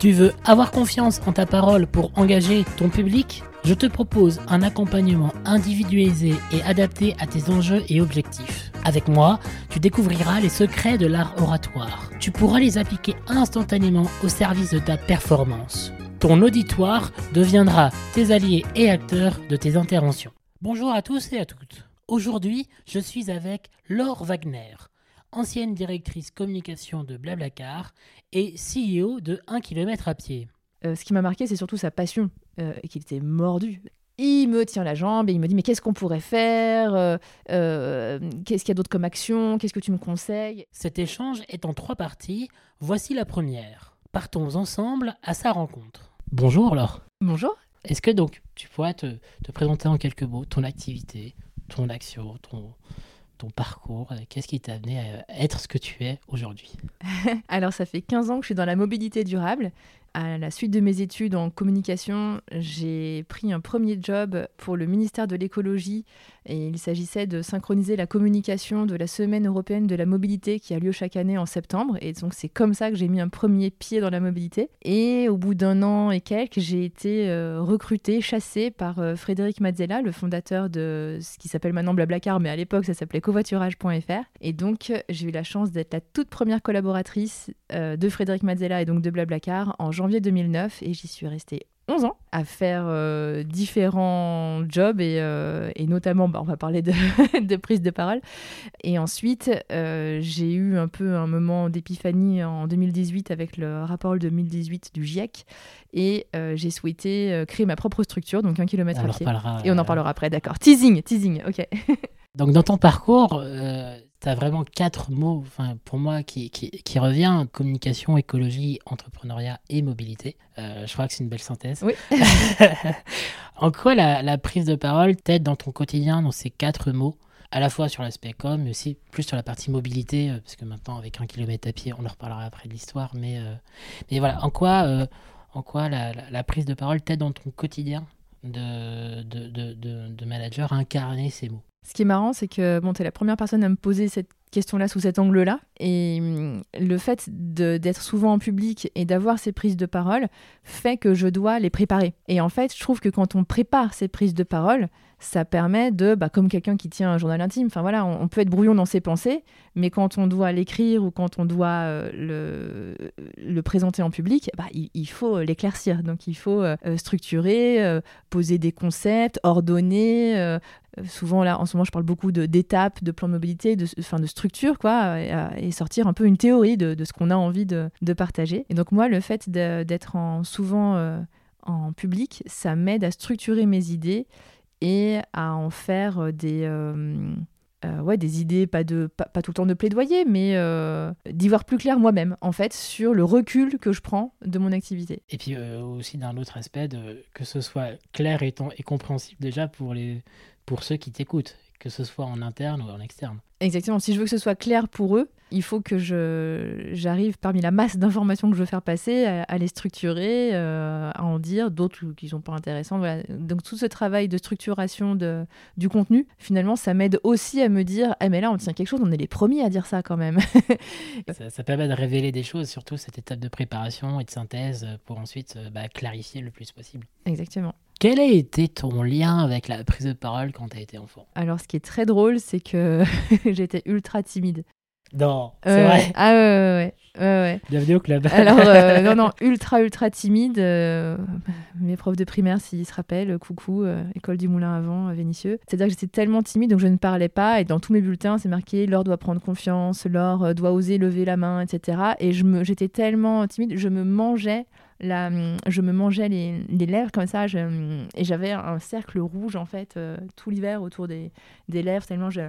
Tu veux avoir confiance en ta parole pour engager ton public? Je te propose un accompagnement individualisé et adapté à tes enjeux et objectifs. Avec moi, tu découvriras les secrets de l'art oratoire. Tu pourras les appliquer instantanément au service de ta performance. Ton auditoire deviendra tes alliés et acteurs de tes interventions. Bonjour à tous et à toutes. Aujourd'hui, je suis avec Laure Wagner, ancienne directrice communication de Blablacar et CEO de 1 km à pied. Euh, ce qui m'a marqué, c'est surtout sa passion, euh, et qu'il était mordu. Il me tient la jambe et il me dit mais qu'est-ce qu'on pourrait faire euh, Qu'est-ce qu'il y a d'autre comme action Qu'est-ce que tu me conseilles? Cet échange est en trois parties. Voici la première. Partons ensemble à sa rencontre. Bonjour Laure. Bonjour. Est-ce que donc tu pourrais te, te présenter en quelques mots ton activité, ton action, ton, ton parcours, euh, qu'est-ce qui t'a amené à être ce que tu es aujourd'hui? Alors ça fait 15 ans que je suis dans la mobilité durable. À la suite de mes études en communication, j'ai pris un premier job pour le ministère de l'écologie et il s'agissait de synchroniser la communication de la Semaine européenne de la mobilité qui a lieu chaque année en septembre. Et donc c'est comme ça que j'ai mis un premier pied dans la mobilité. Et au bout d'un an et quelques, j'ai été euh, recrutée, chassée par euh, Frédéric Mazzella, le fondateur de ce qui s'appelle maintenant Blablacar, mais à l'époque ça s'appelait covoiturage.fr. Et donc j'ai eu la chance d'être la toute première collaboratrice euh, de Frédéric Mazzella et donc de Blablacar en janvier 2009 et j'y suis restée 11 ans à faire euh, différents jobs et, euh, et notamment, bah, on va parler de, de, prise de parole. Et ensuite, euh, j'ai eu un peu un moment d'épiphanie en 2018 avec le rapport 2018 du GIEC et j'ai souhaité créer ma propre structure, donc un kilomètre On à pied. Et on en parlera après, d'accord. Teasing, teasing, ok. Donc dans ton parcours, tu as vraiment quatre mots, enfin, pour moi, qui, qui, qui revient communication, écologie, entrepreneuriat et mobilité. Euh, je crois que c'est une belle synthèse. Oui. en quoi la, la prise de parole t'aide dans ton quotidien, dans ces quatre mots? À la fois sur l'aspect com, mais aussi plus sur la partie mobilité, euh, parce que maintenant, avec un kilomètre à pied, on en reparlera après de l'histoire. Mais, euh, mais voilà, en quoi, euh, en quoi la, la, la prise de parole t'aide dans ton quotidien de, de, de, de, de manager à incarner ces mots? Ce qui est marrant, c'est que bon, tu es la première personne à me poser cette question-là sous cet angle-là. Et hum, le fait d'être souvent en public et d'avoir ces prises de parole fait que je dois les préparer. Et en fait, je trouve que quand on prépare ces prises de parole, ça permet de, bah, comme quelqu'un qui tient un journal intime, enfin voilà, on, peut être brouillon dans ses pensées, mais quand on doit l'écrire ou quand on doit euh, le, présenter en public, bah, il, faut l'éclaircir. Donc il faut euh, structurer, euh, poser des concepts, ordonner. Euh, souvent là, en ce moment, je parle beaucoup de- d'étapes, de, plans de mobilité, de, enfin, de structure, quoi, et, euh, et sortir un peu une théorie de, de ce qu'on a envie de, de partager. Et donc moi, le fait de- d'être en, souvent euh, en public, ça m'aide à structurer mes idées et à en faire des, ouais, des idées, pas, de, pas, tout le temps de plaidoyer, mais d'y voir plus clair moi-même, en fait, sur le recul que je prends de mon activité. Et puis aussi d'un autre aspect, de, que ce soit clair et, et compréhensible déjà pour, les, pour ceux qui t'écoutent, que ce soit en interne ou en externe. Exactement. Si je veux que ce soit clair pour eux, il faut que je j'arrive parmi la masse d'informations que je veux faire passer à, à les structurer, euh, à en dire d'autres qui sont pas intéressants. Voilà. Donc tout ce travail de structuration de, du contenu, finalement, ça m'aide aussi à me dire, ah mais là on tient quelque chose, on est les premiers à dire ça quand même. Ça, ça permet de révéler des choses, surtout cette étape de préparation et de synthèse euh, pour ensuite euh, bah, clarifier le plus possible. Exactement. Quel a été ton lien avec la prise de parole quand tu as été enfant? Alors ce qui est très drôle, c'est que j'étais ultra timide. Non, c'est Ouais, vrai. Ah ouais, ouais, ouais. Bienvenue au club. Alors, euh, non, non, ultra, ultra timide. euh, mes profs de primaire, s'ils se rappellent, coucou, euh, école du Moulin avant, à Vénissieux. C'est-à-dire que j'étais tellement timide, donc je ne parlais pas. Et dans tous mes bulletins, c'est marqué Laure doit prendre confiance, Laure euh, doit oser lever la main, etc. Et j'étais tellement timide, je me mangeais je me mangeais les, les lèvres comme ça, et j'avais un cercle rouge en fait euh, tout l'hiver autour des, des lèvres tellement je,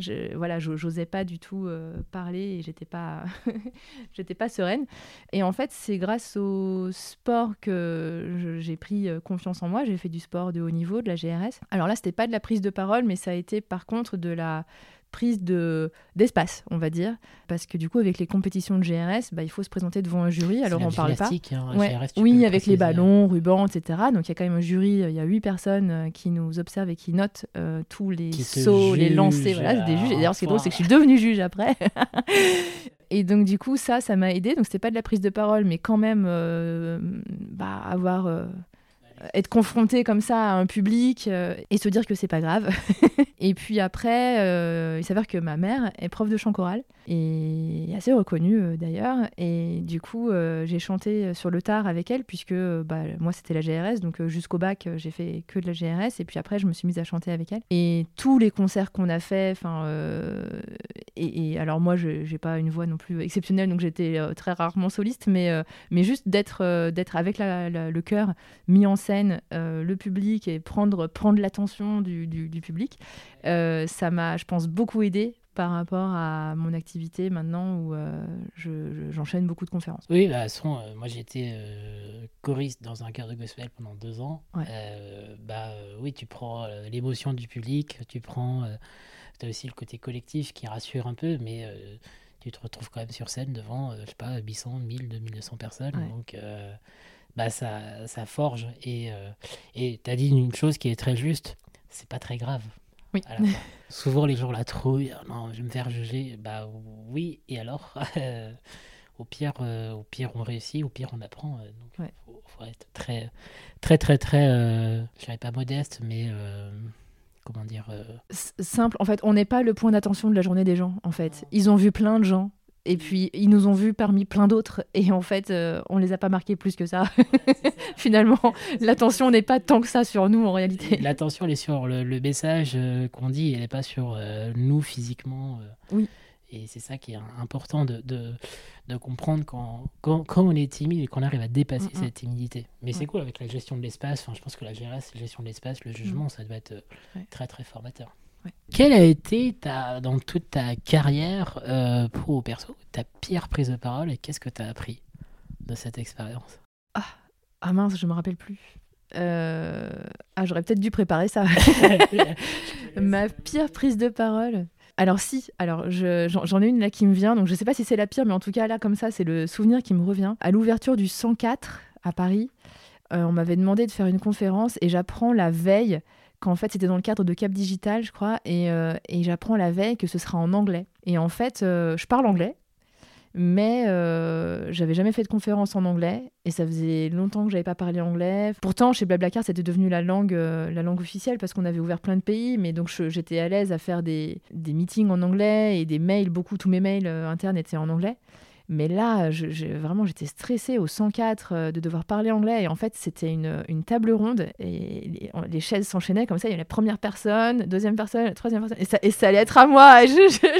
je voilà, j'osais pas du tout euh, parler et j'étais pas, j'étais pas sereine. Et en fait, c'est grâce au sport que j'ai pris euh, confiance en moi. J'ai fait du sport de haut niveau, de la GRS. Alors là, c'était pas de la prise de parole, mais ça a été par contre de la prise de d'espace, on va dire, parce que du coup, avec les compétitions de GRS, bah, il faut se présenter devant un jury. Alors on parle pas. hein, Ouais. GRS, Oui, le avec les préciser. ballons, rubans, etc. Donc il y a quand même un jury, euh, il y a huit personnes euh, qui nous observent et qui notent euh, tous les Qui sauts, les lancers. Voilà, c'est des juges. Et d'ailleurs, ce qui est drôle, c'est que je suis devenue juge après. et donc du coup, ça, ça m'a aidé. Donc c'était pas de la prise de parole, mais quand même euh, bah, avoir. euh, être confronté comme ça à un public euh, et se dire que c'est pas grave. et puis après, euh, il s'avère que ma mère est prof de chant choral et assez reconnue euh, d'ailleurs. Et du coup, euh, j'ai chanté sur le tard avec elle puisque euh, bah, moi c'était la GRS, donc jusqu'au bac j'ai fait que de la GRS et puis après je me suis mise à chanter avec elle. Et tous les concerts qu'on a fait, enfin, et, alors moi j'ai pas une voix non plus exceptionnelle donc j'étais très rarement soliste, mais mais juste d'être d'être avec le chœur mis en scène, le public et prendre, prendre l'attention du, public, ça m'a, je pense, beaucoup aidé par rapport à mon activité maintenant où euh, je- je- j'enchaîne beaucoup de conférences. Oui, bah, toute façon, euh, moi j'étais euh, choriste dans un chœur de gospel pendant deux ans. Ouais. Bah oui, tu prends l'émotion du public, tu prends. tu as aussi le côté collectif qui rassure un peu, mais tu te retrouves quand même sur scène devant, je sais pas, 800, 1000, 2200 personnes. Ouais. Donc. bah, ça, ça forge et et tu as dit une chose qui est très juste c'est pas très grave Oui. à la fin. Souvent, les gens la trouillent. Ah Non, je vais me faire juger. Bah oui, et alors Au pire, euh, au pire, on réussit. Au pire, on apprend. euh, donc, Ouais. faut, faut être très, très, très, très. Euh, je dirais pas modeste, mais euh, comment dire euh, Simple, en fait, on n'est pas le point d'attention de la journée des gens, en fait. Ils ont vu plein de gens. Et puis, ils nous ont vus parmi plein d'autres. Et en fait, euh, on les a pas marqués plus que ça. Finalement, l'attention n'est pas tant que ça sur nous, en réalité. L'attention, elle est sur le, le message euh, qu'on dit. Elle n'est pas sur euh, nous physiquement. euh. Oui. Et c'est ça qui est important de, de, de comprendre quand, quand, quand on est timide et qu'on arrive à dépasser Mm, mm. cette timidité. Mais c'est cool avec la gestion de l'espace. Enfin, je pense que la GRS, la gestion de l'espace, le jugement, ça doit être Mm. Ouais. très très formateur. Ouais. Quelle a été ta, dans toute ta carrière euh, pro ou perso ta pire prise de parole et qu'est-ce que tu as appris de cette expérience? Ah mince, je me rappelle plus. Euh, Ah, j'aurais peut-être dû préparer ça. Ma pire prise de parole? Alors si, alors je- j'en ai une là qui me vient, donc je sais pas si c'est la pire, mais en tout cas là comme ça c'est le souvenir qui me revient. À l'ouverture du 104 à Paris, euh, on m'avait demandé de faire une conférence et j'apprends la veille qu'en fait c'était dans le cadre de Cap Digital je crois, et, euh, j'apprends la veille que ce sera en anglais. Et en fait euh, je parle anglais, mais euh, j'avais jamais fait de conférence en anglais et ça faisait longtemps que j'avais pas parlé anglais. Pourtant, chez Blablacar, c'était devenu la langue, la langue officielle parce qu'on avait ouvert plein de pays, mais donc j'étais à l'aise à faire des, des meetings en anglais et des mails, beaucoup, tous mes mails internes étaient en anglais. Mais là, je, je- vraiment, j'étais stressée au 104 euh, de devoir parler anglais. Et en fait, c'était une, une table ronde et les, les chaises s'enchaînaient comme ça. Il y avait la première personne, deuxième personne, troisième personne. Et ça, et ça allait être à moi.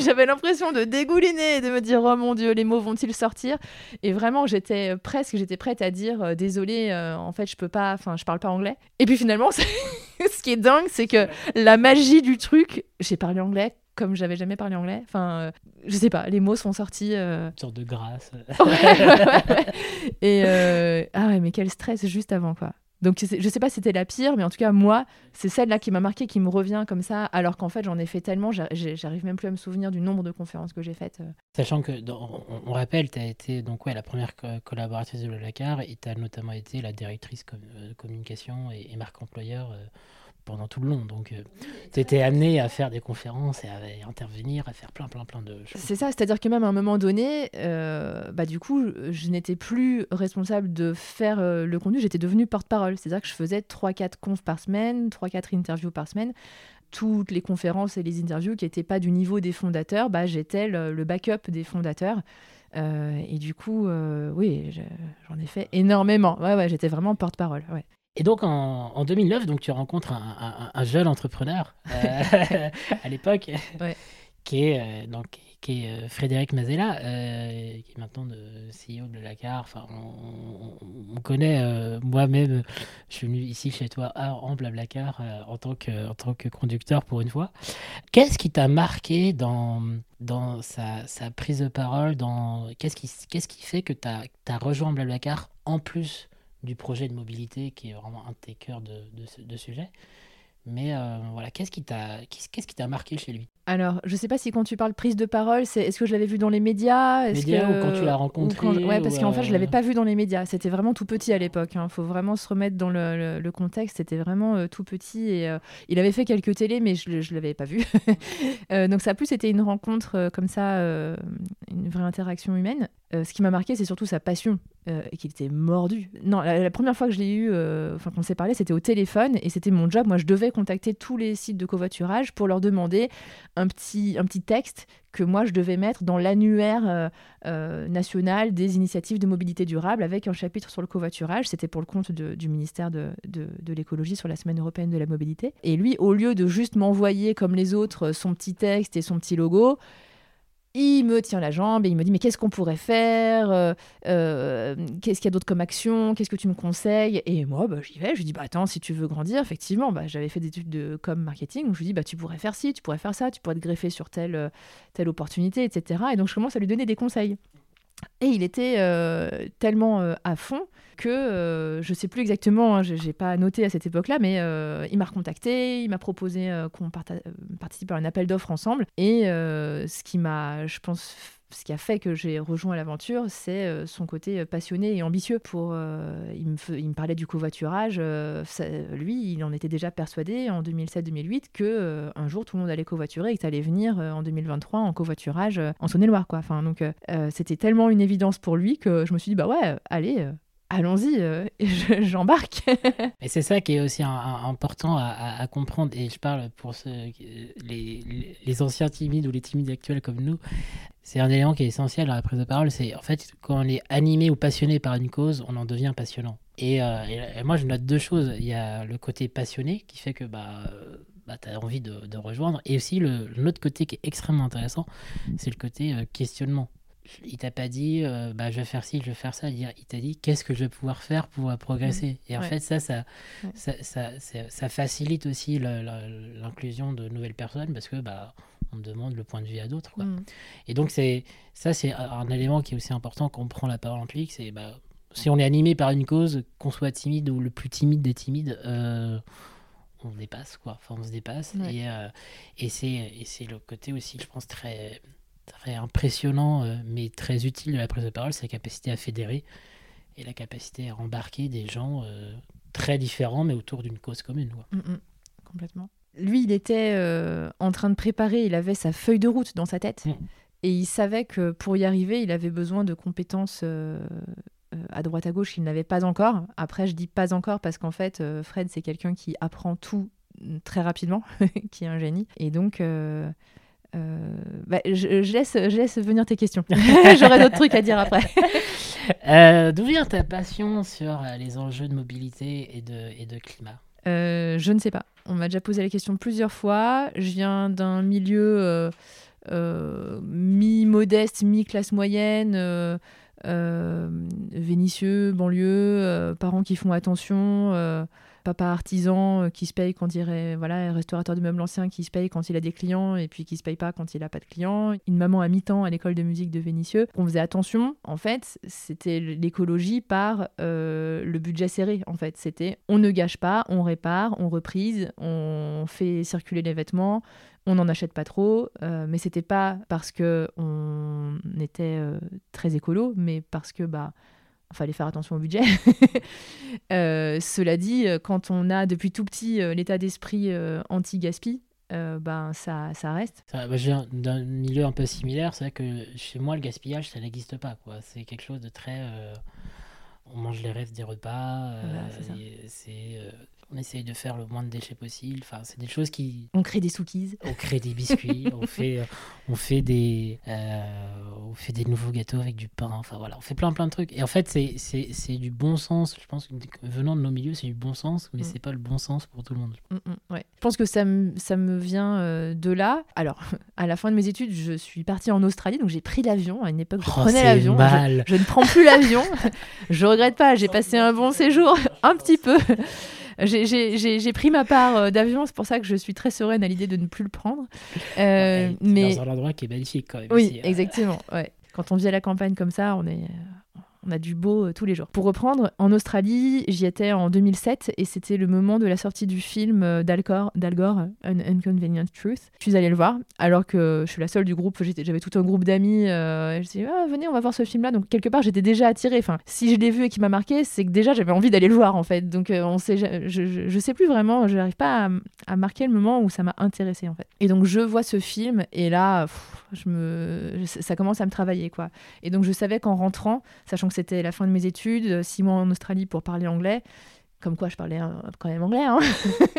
J'avais l'impression de dégouliner et de me dire Oh mon Dieu, les mots vont-ils sortir? Et vraiment, j'étais presque, j'étais prête à dire euh, Désolée, euh, en fait, je peux pas, enfin, je parle pas anglais. Et puis finalement, ce qui est dingue, c'est que la magie du truc, j'ai parlé anglais comme j'avais jamais parlé anglais. Enfin, euh, je sais pas, les mots sont sortis. euh, Une sorte de grâce. ouais, ouais, ouais. Et euh, ah ouais, mais quel stress juste avant quoi. Donc je sais pas si c'était la pire, mais en tout cas moi, c'est celle-là qui m'a marqué, qui me revient comme ça, alors qu'en fait j'en ai fait tellement, j'arrive même plus à me souvenir du nombre de conférences que j'ai faites. euh. Sachant que, dans- on, rappelle, tu as été donc, ouais, la première co- collaboratrice de Blablacar et tu as notamment été la directrice com- euh, communication et, et marque employeur pendant tout le long. Donc, tu étais amenée à faire des conférences et à, à intervenir, à faire plein, plein, plein de choses. C'est ça, c'est-à-dire que même à un moment donné, euh, bah du coup, je, n'étais plus responsable de faire euh, le contenu, j'étais devenue porte-parole. C'est-à-dire que je faisais 3-4 confs par semaine, 3-4 interviews par semaine. Toutes les conférences et les interviews qui n'étaient pas du niveau des fondateurs, bah, j'étais le, le backup des fondateurs. Euh, et du coup, euh, oui, je- j'en ai fait énormément. Ouais, ouais, j'étais vraiment porte-parole. Ouais. Et donc, en, en 2009, donc, tu rencontres un, un- un jeune entrepreneur euh, à l'époque Ouais. qui, est, euh, donc, qui est Frédéric Mazella, qui est maintenant CEO de Blablacar. Enfin, on, connaît, moi-même, je suis venu ici chez toi en Blablacar en, tant que, en tant que conducteur pour une fois. Qu'est-ce qui t'a marqué dans, dans sa, sa, prise de parole Qu'est-ce qui, qu'est-ce qui fait que tu as, as, rejoint Blablacar en plus? Du projet de mobilité qui est vraiment un de tes cœurs de, de, de sujet mais euh, voilà, qu'est-ce qui t'a qu'est-ce qui t'a marqué chez lui? Alors, je sais pas si quand tu parles prise de parole, c'est est-ce que je l'avais vu dans les médias? Médias ou quand tu l'as rencontré Ouais, parce qu'en fait, je l'avais euh, pas vu dans les médias. C'était vraiment tout petit à l'époque. Il hein. faut vraiment se remettre dans le, le, contexte. C'était vraiment euh, tout petit et il avait fait quelques télés, mais je, je l'avais pas vu. donc ça a plus été une rencontre comme ça, une vraie interaction humaine. Ce qui m'a marqué, c'est surtout sa passion et qu'il était mordu. Non, la, première fois que je l'ai eu, enfin qu'on s'est parlé, c'était au téléphone et c'était mon job. Moi, je devais contacter tous les sites de covoiturage pour leur demander un petit, un petit texte que moi je devais mettre dans l'annuaire euh, euh, national des initiatives de mobilité durable avec un chapitre sur le covoiturage. C'était pour le compte du ministère de, de l'écologie sur la semaine européenne de la mobilité. Et lui, au lieu de juste m'envoyer comme les autres son petit texte et son petit logo, il me tient la jambe et il me dit mais qu'est-ce qu'on pourrait faire euh, euh, Qu'est-ce qu'il y a d'autre comme action Qu'est-ce que tu me conseilles? Et moi, bah, j'y vais. Je lui dis bah attends, si tu veux grandir, effectivement, bah, j'avais fait des études de com marketing je lui dis bah tu pourrais faire ci, tu pourrais faire ça, tu pourrais te greffer sur telle euh, telle opportunité, etc. Et donc je commence à lui donner des conseils. Et il était tellement à fond que euh, je sais plus exactement, hein, je n'ai pas noté à cette époque-là, mais euh, il m'a recontacté, il m'a proposé euh, qu'on participe à un appel d'offres ensemble. Et ce qui m'a, je pense, ce qui a fait que j'ai rejoint l'aventure, c'est son côté passionné et ambitieux. Pour, il, me il, me parlait du covoiturage. lui, il en était déjà persuadé en 2007-2008 que un jour tout le monde allait covoiturer et que ça allait venir en 2023 en covoiturage en Saône-et-Loire. Enfin, donc, c'était tellement une évidence pour lui que je me suis dit bah ouais, allez allons-y, euh, j'embarque. Et c'est ça qui est aussi important à, comprendre, et je parle pour ceux, les, anciens timides ou les timides actuels comme nous, c'est un élément qui est essentiel dans la prise de parole, c'est en fait quand on est animé ou passionné par une cause, on en devient passionnant. Et, euh, moi je note deux choses, il y a le côté passionné qui fait que bah, bah, tu as envie de, rejoindre, et aussi l'autre côté qui est extrêmement intéressant, c'est le côté euh, questionnement il t'a pas dit euh, bah, je vais faire ci, je vais faire ça. Il t'a dit qu'est-ce que je vais pouvoir faire pour euh, progresser. Mmh. Et en fait, ça ça, ça, ça, facilite aussi l'inclusion de nouvelles personnes parce que bah, on demande le point de vue à d'autres. Mmh. Et donc, c'est ça, c'est un élément qui est aussi important quand on prend la parole en public. C'est bah, si on est animé par une cause, qu'on soit timide ou le plus timide des timides, euh, on dépasse, quoi. Enfin, on se dépasse. Et, et c'est le côté aussi, je pense, très très impressionnant, euh, mais très utile de la prise de parole, c'est la capacité à fédérer et la capacité à embarquer des gens euh, très différents, mais autour d'une cause commune. Mm, mm. complètement. Lui, il était euh, en train de préparer, il avait sa feuille de route dans sa tête, mm. et il savait que pour y arriver, il avait besoin de compétences à droite à gauche qu'il n'avait pas encore. Après, je dis pas encore parce qu'en fait, Fred, c'est quelqu'un qui apprend tout très rapidement, qui est un génie. Et donc, euh, bah, je, laisse, je laisse venir tes questions. J'aurai d'autres trucs à dire après. Euh, d'où vient ta passion sur euh, les enjeux de mobilité et de, et de climat? Je ne sais pas. On m'a déjà posé la question plusieurs fois. Je viens d'un milieu mi-modeste, mi-classe moyenne. Vénitieux, banlieue, parents qui font attention, papa artisan euh, qui se paye quand il est voilà, restaurateur de meubles anciens qui se paye quand il a des clients et puis qui se paye pas quand il a pas de clients. Une maman à mi-temps à l'école de musique de Vénitieux. On faisait attention. En fait, c'était l'écologie par euh, le budget serré. En fait, c'était on ne gâche pas, on répare, on reprise, on fait circuler les vêtements on n'en achète pas trop, euh, mais c'était pas parce que on était très écolo, mais parce que bah fallait faire attention au budget. Euh, cela dit, euh, quand on a depuis tout petit euh, l'état d'esprit anti-gaspi, ben ça, ça reste. Ça, bah, j'ai d'un milieu un peu similaire, c'est vrai que chez moi le gaspillage ça n'existe pas quoi. C'est quelque chose de très, on mange les restes des repas, c'est on essaye de faire le moins de déchets possible. Enfin, c'est des choses qui. On crée des sookies. On crée des biscuits, on fait, on fait des, on fait des nouveaux gâteaux avec du pain. Enfin voilà, on fait plein plein de trucs. Et en fait, c'est, c'est, c'est du bon sens. Je pense que venant de nos milieux, c'est du bon sens, mais mm. c'est pas le bon sens pour tout le monde. Mm, mm, ouais. Je pense que ça me, ça me vient de là. Alors, à la fin de mes études, je suis partie en Australie, donc j'ai pris l'avion. À une époque, je oh, prenais l'avion. Je, je, ne prends plus l'avion. je regrette pas. J'ai passé un bon séjour, un petit peu. J'ai pris ma part euh, d'avion, c'est pour ça que je suis très sereine à l'idée de ne plus le prendre. Euh, mais dans un endroit qui est magnifique quand même. Oui, hein. exactement. Ouais. Quand on vit à la campagne comme ça, on est on a du beau euh, tous les jours. Pour reprendre, en Australie, j'y étais en 2007 et c'était le moment de la sortie du film euh, d'Al Gore, An Inconvenient Truth. Je suis allée le voir alors que je suis la seule du groupe. J'avais tout un groupe d'amis. Euh, je dit ah, venez, on va voir ce film-là. Donc quelque part, j'étais déjà attirée. Enfin, si je l'ai vu et qu'il m'a marqué, c'est que déjà j'avais envie d'aller le voir en fait. Donc on sait, je, je, sais plus vraiment. Je n'arrive pas à, marquer le moment où ça m'a intéressée en fait. Et donc je vois ce film et là, je me, ça commence à me travailler quoi. Et donc je savais qu'en rentrant, sachant c'était la fin de mes études, euh, six mois en Australie pour parler anglais, comme quoi je parlais quand même anglais, hein.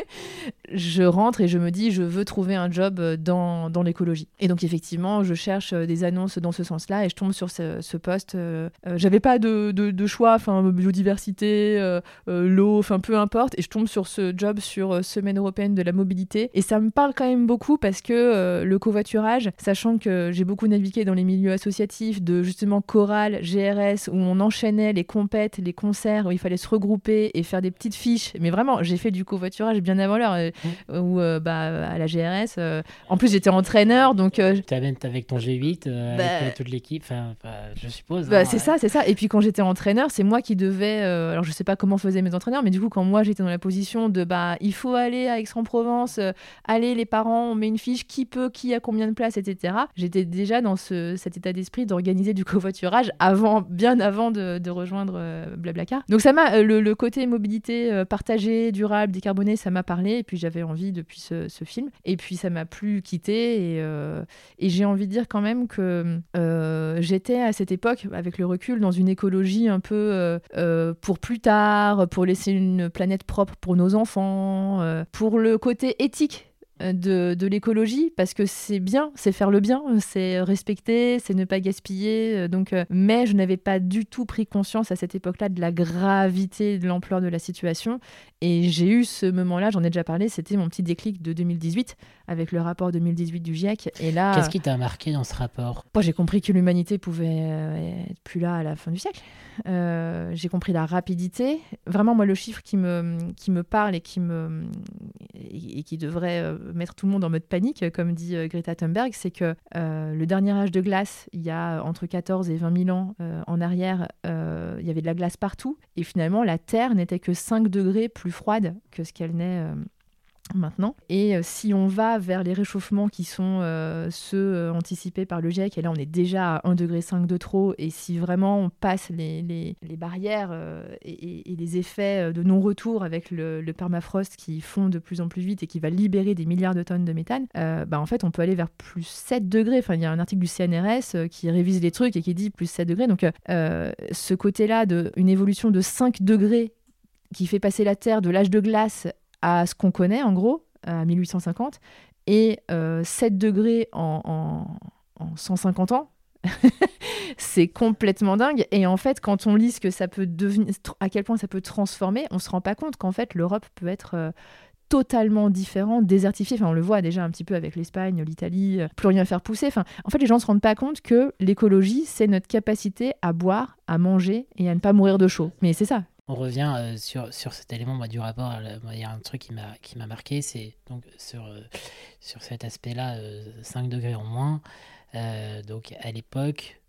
je rentre et je me dis je veux trouver un job euh, dans, dans l'écologie. Et donc effectivement, je cherche euh, des annonces dans ce sens-là et je tombe sur ce, poste. Euh, J'avais pas de, de, choix, enfin biodiversité, l'eau, enfin peu importe. Et je tombe sur ce job sur Semaine européenne de la mobilité. Et ça me parle quand même beaucoup parce que le covoiturage, sachant que j'ai beaucoup navigué dans les milieux associatifs de justement chorale, GRS, où on enchaînait les compètes, les concerts, où il fallait se regrouper et faire des petites fiches. Mais vraiment, j'ai fait du covoiturage bien avant l'heure. Euh, mmh. Ou euh, bah, à la GRS. Euh, en plus, j'étais entraîneur. Donc, tu avec ton G8, bah, avec toute l'équipe, je suppose. Bah, hein, c'est ça, c'est ça. Et puis quand j'étais entraîneur, c'est moi qui devais. alors, je sais pas comment faisaient mes entraîneurs, mais du coup, quand moi j'étais dans la position de bah, il faut aller à Aix-en-Provence, aller les parents, on met une fiche, qui peut, qui a combien de places, etc. J'étais déjà dans ce, cet état d'esprit d'organiser du covoiturage avant, bien avant de, de rejoindre Blablacar. Donc, ça m'a le, le côté mobilité euh, partagée, durable, décarbonée, ça m'a parlé. Et puis j'avais envie depuis ce, film. Et puis ça m'a plus quitté. Et, euh, et j'ai envie de dire quand même que euh, j'étais à cette époque, avec le recul, dans une écologie un peu pour plus tard, pour laisser une planète propre pour nos enfants, pour le côté éthique de, de l'écologie parce que c'est bien, c'est faire le bien, c'est respecter, c'est ne pas gaspiller. Euh, donc, euh, mais je n'avais pas du tout pris conscience à cette époque-là de la gravité, de l'ampleur de la situation. Et j'ai eu ce moment-là, j'en ai déjà parlé, c'était mon petit déclic de 2018 avec le rapport 2018 du GIEC. Et là, qu'est-ce qui t'a marqué dans ce rapport? Moi, j'ai compris que l'humanité pouvait euh, être plus là à la fin du siècle. j'ai compris la rapidité. Vraiment, moi, le chiffre qui me qui me parle et qui me et qui devrait mettre tout le monde en mode panique, comme dit euh, Greta Thunberg, c'est que euh, le dernier âge de glace, il y a entre 14 et 20 000 ans euh, en arrière, il y avait de la glace partout. Et finalement, la Terre n'était que 5 degrés plus froide que ce qu'elle n'est maintenant. Et euh, si on va vers les réchauffements qui sont euh, ceux euh, anticipés par le GIEC, et là on est déjà à 1,5 degré de trop, et si vraiment on passe les, les, barrières et, les effets de non-retour avec le, le, permafrost qui fond de plus en plus vite et qui va libérer des milliards de tonnes de méthane, bah en fait on peut aller vers plus 7 degrés. Enfin, il y a un article du CNRS qui révise les trucs et qui dit plus 7 degrés. Donc ce côté-là d'une évolution de 5 degrés qui fait passer la Terre de l'âge de glace à ce qu'on connaît en gros, à 1850, et 7 euh, degrés en, 150 ans. c'est complètement dingue. Et en fait, quand on lit ce que ça peut devenir, à quel point ça peut transformer, on se rend pas compte qu'en fait, l'Europe peut être euh, totalement différente, désertifiée. Enfin, on le voit déjà un petit peu avec l'Espagne, l'Italie, euh, plus rien faire pousser. Enfin, en fait, les gens se rendent pas compte que l'écologie, c'est notre capacité à boire, à manger et à ne pas mourir de chaud. Mais c'est ça on revient euh, sur, sur cet élément du rapport. Il y a un truc qui m'a, marqué, c'est donc sur, euh, sur cet aspect-là, 5 euh, degrés en moins. donc à l'époque,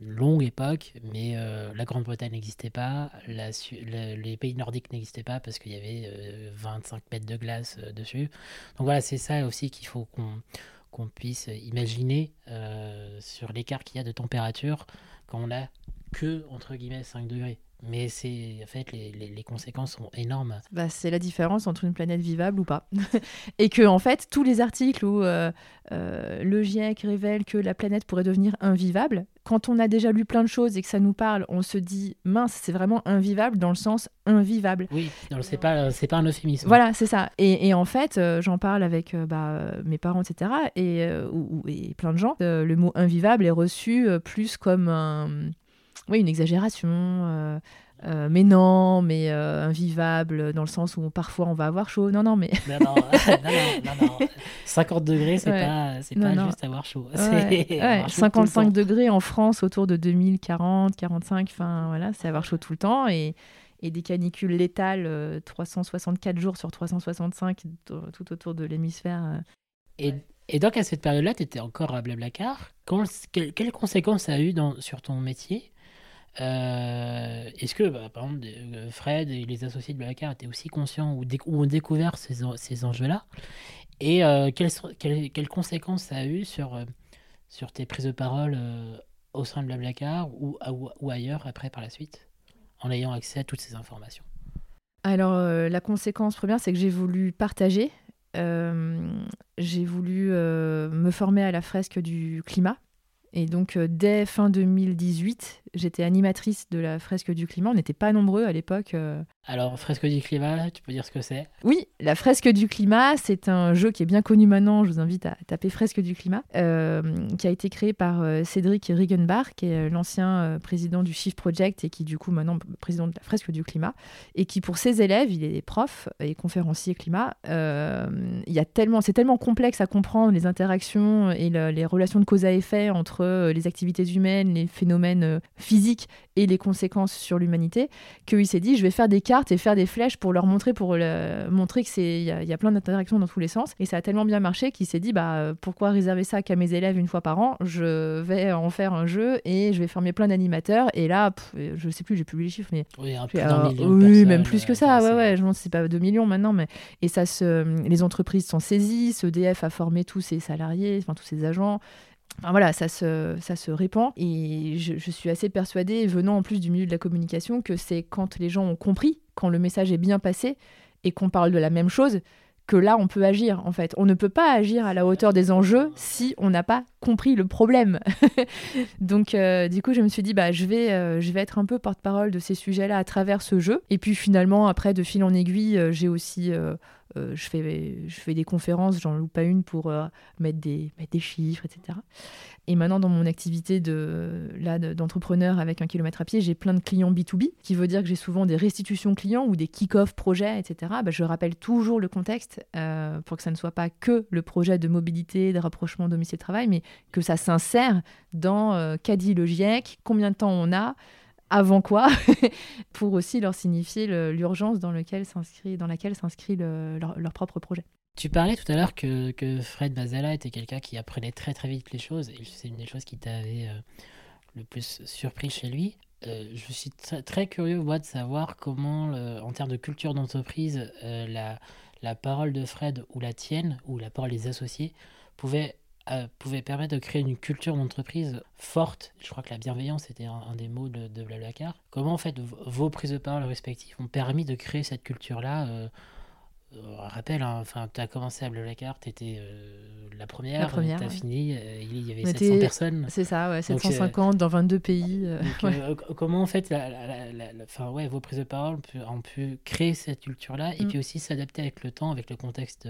longue époque, mais la Grande-Bretagne n'existait pas, les pays nordiques n'existaient pas parce qu'il y avait 25 mètres de glace dessus. Donc voilà, c'est ça aussi qu'il faut qu'on, qu'on puisse imaginer sur l'écart qu'il y a de température quand on a que, entre guillemets, 5 degrés. Mais c'est en fait les, les, conséquences sont énormes. Bah, c'est la différence entre une planète vivable ou pas. et que en fait tous les articles où euh, euh, le GIEC révèle que la planète pourrait devenir invivable, quand on a déjà lu plein de choses et que ça nous parle, on se dit mince, c'est vraiment invivable dans le sens invivable. Oui, c'est pas c'est pas un euphémisme. Voilà, c'est ça. Et, en fait, euh, j'en parle avec euh, bah, mes parents, etc. Et, ou, et plein de gens. le mot invivable est reçu plus comme un, oui, une exagération. Euh, mais non, mais euh, invivable, dans le sens où parfois on va avoir chaud. Non, non, mais. non, non, non, non, 50 degrés, c'est pas, c'est pas juste avoir chaud. Ouais, 55 degrés en France autour de 2040, 45, enfin voilà, c'est avoir chaud tout le temps. Et, et des canicules létales 364 euh, jours sur 365 tout autour de l'hémisphère. Et, et, donc à cette période-là, tu étais encore à Blablacar. quelles conséquences ça a eu dans, sur ton métier? Euh, est-ce que, bah, par exemple, euh, Fred et les associés de Blablacar étaient aussi conscients ou, ont découvert ces, enjeux-là? Et euh, quelles, conséquences ça a eu sur, sur tes prises de parole au sein de Blablacar ou, ou, ailleurs après par la suite, en ayant accès à toutes ces informations? Alors, la conséquence première, c'est que j'ai voulu partager. j'ai voulu me former à la fresque du climat. Et donc, dès fin 2018, J'étais animatrice de la fresque du climat. On n'était pas nombreux à l'époque. Euh. Alors, fresque du climat, tu peux dire ce que c'est? Oui, la fresque du climat, c'est un jeu qui est bien connu maintenant. Je vous invite à taper fresque du climat, euh, qui a été créé par euh, Cédric Riggenbach, qui est l'ancien président du Shift Project et qui, du coup, maintenant président de la fresque du climat. Et qui, pour ses élèves, il est prof et conférencier climat. il y a tellement, c'est tellement complexe à comprendre les interactions et les relations de cause à effet entre les activités humaines, les phénomènes physique et les conséquences sur l'humanité, qu'il s'est dit je vais faire des cartes et faire des flèches pour leur montrer, pour montrer que c'est il y, a plein d'interactions dans tous les sens. Et ça a tellement bien marché qu'il s'est dit bah pourquoi réserver ça qu'à mes élèves une fois par an? Je vais en faire un jeu et je vais former plein d'animateurs. Et là, je sais plus, j'ai publié les chiffres, mais oui, oui même plus que ça. Ouais, ouais, je pense c'est pas 2 millions maintenant, mais et ça se, les entreprises sont saisies. Ce DF a formé tous ses salariés, enfin tous ses agents voilà, ça se, ça se répand et je, suis assez persuadée, venant en plus du milieu de la communication, que c'est quand les gens ont compris, quand le message est bien passé et qu'on parle de la même chose, que là on peut agir en fait. On ne peut pas agir à la hauteur des enjeux si on n'a pas compris le problème. Donc euh, du coup je me suis dit bah je vais, euh, je vais être un peu porte-parole de ces sujets-là à travers ce jeu. Et puis finalement après de fil en aiguille euh, j'ai aussi euh, je, fais, des conférences, j'en loupe pas une pour euh, mettre, des, chiffres, etc. Et maintenant, dans mon activité de, là, d'entrepreneur avec un kilomètre à pied, j'ai plein de clients B2B, qui veut dire que j'ai souvent des restitutions clients ou des kick-off projets, etc. Bah, je rappelle toujours le contexte euh, pour que ça ne soit pas que le projet de mobilité, de rapprochement domicile-travail, mais que ça s'insère dans qu'a dit le GIEC, combien de temps on a, avant quoi, pour aussi leur signifier l'urgence dans, laquelle s'inscrit leur, propre projet. Tu parlais tout à l'heure que, Fred Bazala était quelqu'un qui apprenait très très vite les choses, et c'est une des choses qui t'avait euh, le plus surpris chez lui. Euh, je suis très curieux de savoir comment, en termes de culture d'entreprise, euh, la, la parole de Fred ou la tienne, ou la parole des associés, pouvait euh, pouvait permettre de créer une culture d'entreprise forte. Je crois que la bienveillance était un, des mots de, de, Blablacar. Comment en fait vos prises de parole respectives ont permis de créer cette culture-là euh, euh rappel, hein, enfin, tu as commencé à Blablacar, tu étais euh, la première, la première tu as fini, il y avait 700 personnes. C'est ça, ouais, 750 dans 22 pays. comment en fait la, la, ouais, vos prises de parole ont pu, créer cette culture-là et mm. puis aussi s'adapter avec le temps, avec le contexte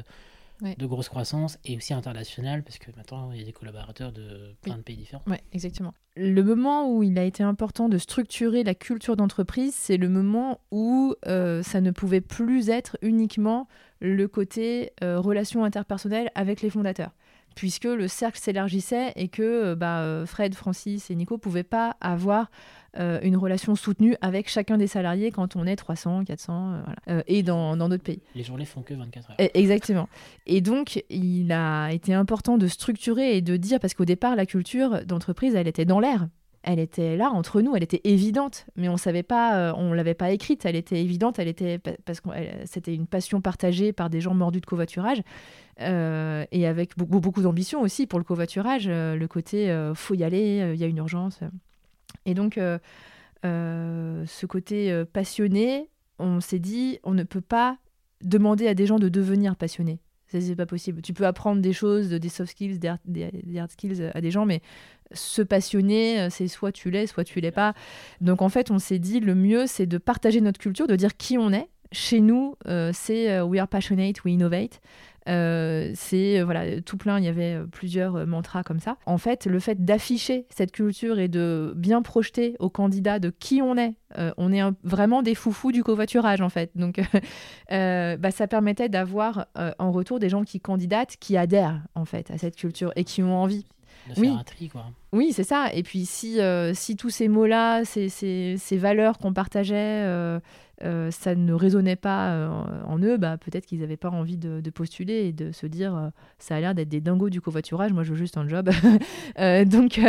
de grosse croissance et aussi internationale parce que maintenant il y a des collaborateurs de plein de pays différents. Oui, exactement. Le moment où il a été important de structurer la culture d'entreprise, c'est le moment où euh, ça ne pouvait plus être uniquement le côté euh, relation interpersonnelle avec les fondateurs puisque le cercle s'élargissait et que euh, bah, Fred, Francis et Nico pouvaient pas avoir euh, une relation soutenue avec chacun des salariés quand on est 300, 400, euh, voilà. Euh, et dans d'autres pays. Les journées font que 24 heures. exactement. Et donc, il a été important de structurer et de dire, parce qu'au départ, la culture d'entreprise, elle était dans l'air elle était là entre nous, elle était évidente, mais on savait pas, on l'avait pas écrite, elle était évidente, elle était parce que c'était une passion partagée par des gens mordus de covoiturage et avec beaucoup, beaucoup d'ambition aussi pour le covoiturage, le côté faut y aller, il y a une urgence. Et donc, euh, euh, ce côté euh, passionné, on s'est dit, on ne peut pas demander à des gens de devenir passionnés. C'est pas possible. Tu peux apprendre des choses, des soft skills, des hard, skills à des gens, mais se passionner, c'est soit tu l'es, soit tu l'es pas. Donc en fait, on s'est dit le mieux, c'est de partager notre culture, de dire qui on est. Chez nous, euh, c'est We are passionate, we innovate. Euh, c'est voilà tout plein, il y avait plusieurs mantras comme ça. En fait, le fait d'afficher cette culture et de bien projeter aux candidats de qui on est, on est vraiment des foufous du covoiturage en fait. Donc, bah, ça permettait d'avoir en retour des gens qui candidatent, qui adhèrent en fait à cette culture et qui ont envie oui. Oui, c'est ça. Et puis si, euh, si tous ces mots-là, ces, ces, ces, valeurs qu'on partageait, euh, euh, ça ne résonnait pas en eux, bah, peut-être qu'ils n'avaient pas envie de, postuler et de se dire ça a l'air d'être des dingos du covoiturage, moi je veux juste un job. donc,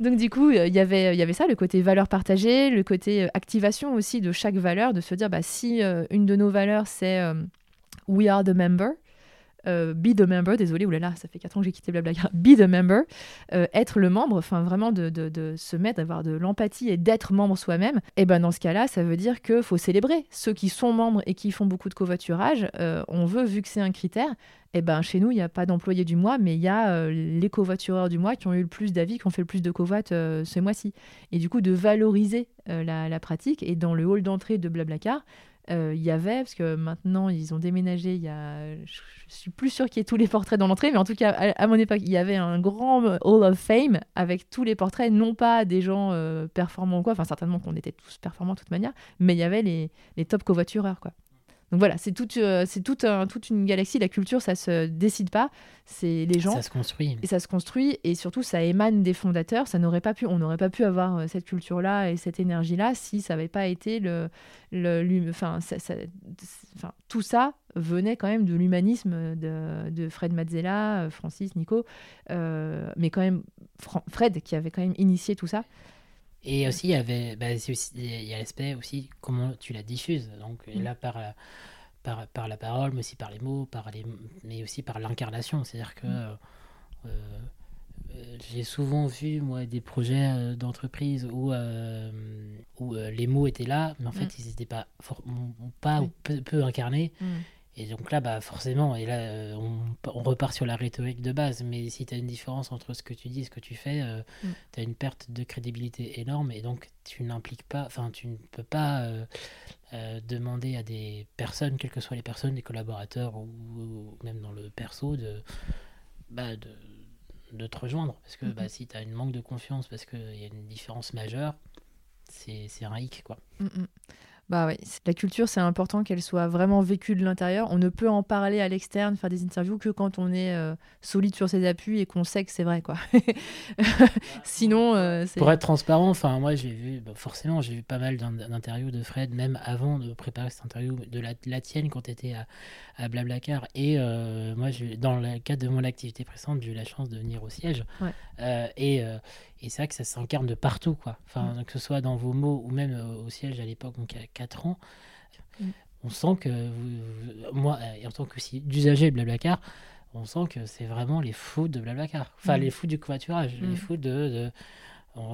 donc du coup, il y avait, y avait ça, le côté valeur partagée, le côté activation aussi de chaque valeur, de se dire bah, si une de nos valeurs c'est We are the member, euh, be the member, désolé, oulala, ça fait 4 ans que j'ai quitté Blablacar, be the member, euh, être le membre, enfin vraiment de, se mettre, d'avoir de l'empathie et d'être membre soi-même, et ben dans ce cas-là, ça veut dire qu'il faut célébrer ceux qui sont membres et qui font beaucoup de covoiturage. Euh, on veut, vu que c'est un critère, et ben chez nous, il n'y a pas d'employés du mois, mais il y a les covoitureurs du mois qui ont eu le plus d'avis, qui ont fait le plus de covoit ce mois-ci. Et du coup, de valoriser la, la, pratique. Et dans le hall d'entrée de Blablacar, euh, il y avait, parce que maintenant ils ont déménagé, il y a, je, suis plus sûre qu'il y ait tous les portraits dans l'entrée, mais en tout cas à, mon époque, il y avait un grand Hall of Fame avec tous les portraits, non pas des gens euh, performants ou quoi, enfin certainement qu'on était tous performants de toute manière, mais il y avait les, les top covoitureurs quoi. Donc voilà, c'est toute, euh, c'est toute, toute une galaxie. La culture, ça se décide pas, c'est les gens. Ça se construit. Et ça se construit, et surtout, ça émane des fondateurs. Ça n'aurait pas pu, on n'aurait pas pu avoir euh, cette culture-là et cette énergie-là si ça n'avait pas été le, le, enfin, ça, enfin, tout ça venait quand même de l'humanisme de, de, Fred Mazzella, euh, Francis, Nico, mais quand même Fred qui avait quand même initié tout ça. Et aussi, il y avait, bah, il y a l'aspect aussi comment tu la diffuses. Donc mm. là, par, par, par, la parole, mais aussi par les mots, par les, mais aussi par l'incarnation. C'est-à-dire que mm. euh, euh, j'ai souvent vu, moi, des projets euh, d'entreprise où, où les mots étaient là, mais en fait, mm. ils n'étaient pas, pas ou peu, incarnés. Et donc là, bah, forcément, et là, euh, on, repart sur la rhétorique de base, mais si tu as une différence entre ce que tu dis et ce que tu fais, euh, mm. tu as une perte de crédibilité énorme, et donc tu n'impliques pas, enfin, tu ne peux pas euh, demander à des personnes, quelles que soient les personnes, des collaborateurs ou, même dans le perso, de, bah, de, de, te rejoindre. Parce que bah, si tu as une manque de confiance, parce qu'il y a une différence majeure, c'est un hic, quoi. Mm. Bah oui, la culture, c'est important qu'elle soit vraiment vécue de l'intérieur. On ne peut en parler à l'externe, faire des interviews que quand on est euh, solide sur ses appuis et qu'on sait que c'est vrai, quoi. Sinon, euh, pour être transparent, enfin moi j'ai vu, bah, forcément, j'ai vu pas mal d'interviews de Fred, même avant de préparer cette interview, de la, tienne quand tu étais à, à, Blablacar. Et euh, moi, dans le cadre de mon activité précédente, j'ai eu la chance de venir au siège. et et c'est vrai que ça s'incarne de partout, quoi. Enfin, que ce soit dans vos mots ou même euh, au siège à l'époque, donc 4 ans, mm. on sent que, vous, moi, euh, en tant qu'usager de Blablacar, on sent que c'est vraiment les fous de Blablacar. Enfin, mm. les fous du covoiturage, les fous de,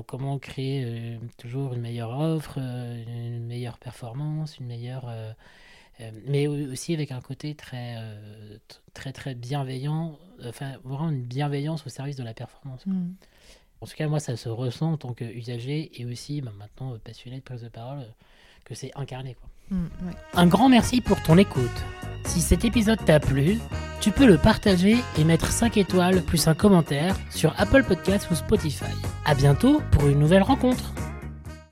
comment créer euh, toujours une meilleure offre, une meilleure performance, une meilleure. mais aussi avec un côté très, très, très bienveillant, enfin, vraiment une bienveillance au service de la performance. En tout cas, moi, ça se ressent en tant qu'usager et aussi bah, maintenant passionné de prise de parole, que c'est incarné. Quoi. Mm, Un grand merci pour ton écoute. Si cet épisode t'a plu, tu peux le partager et mettre 5 étoiles plus un commentaire sur Apple Podcasts ou Spotify. A bientôt pour une nouvelle rencontre.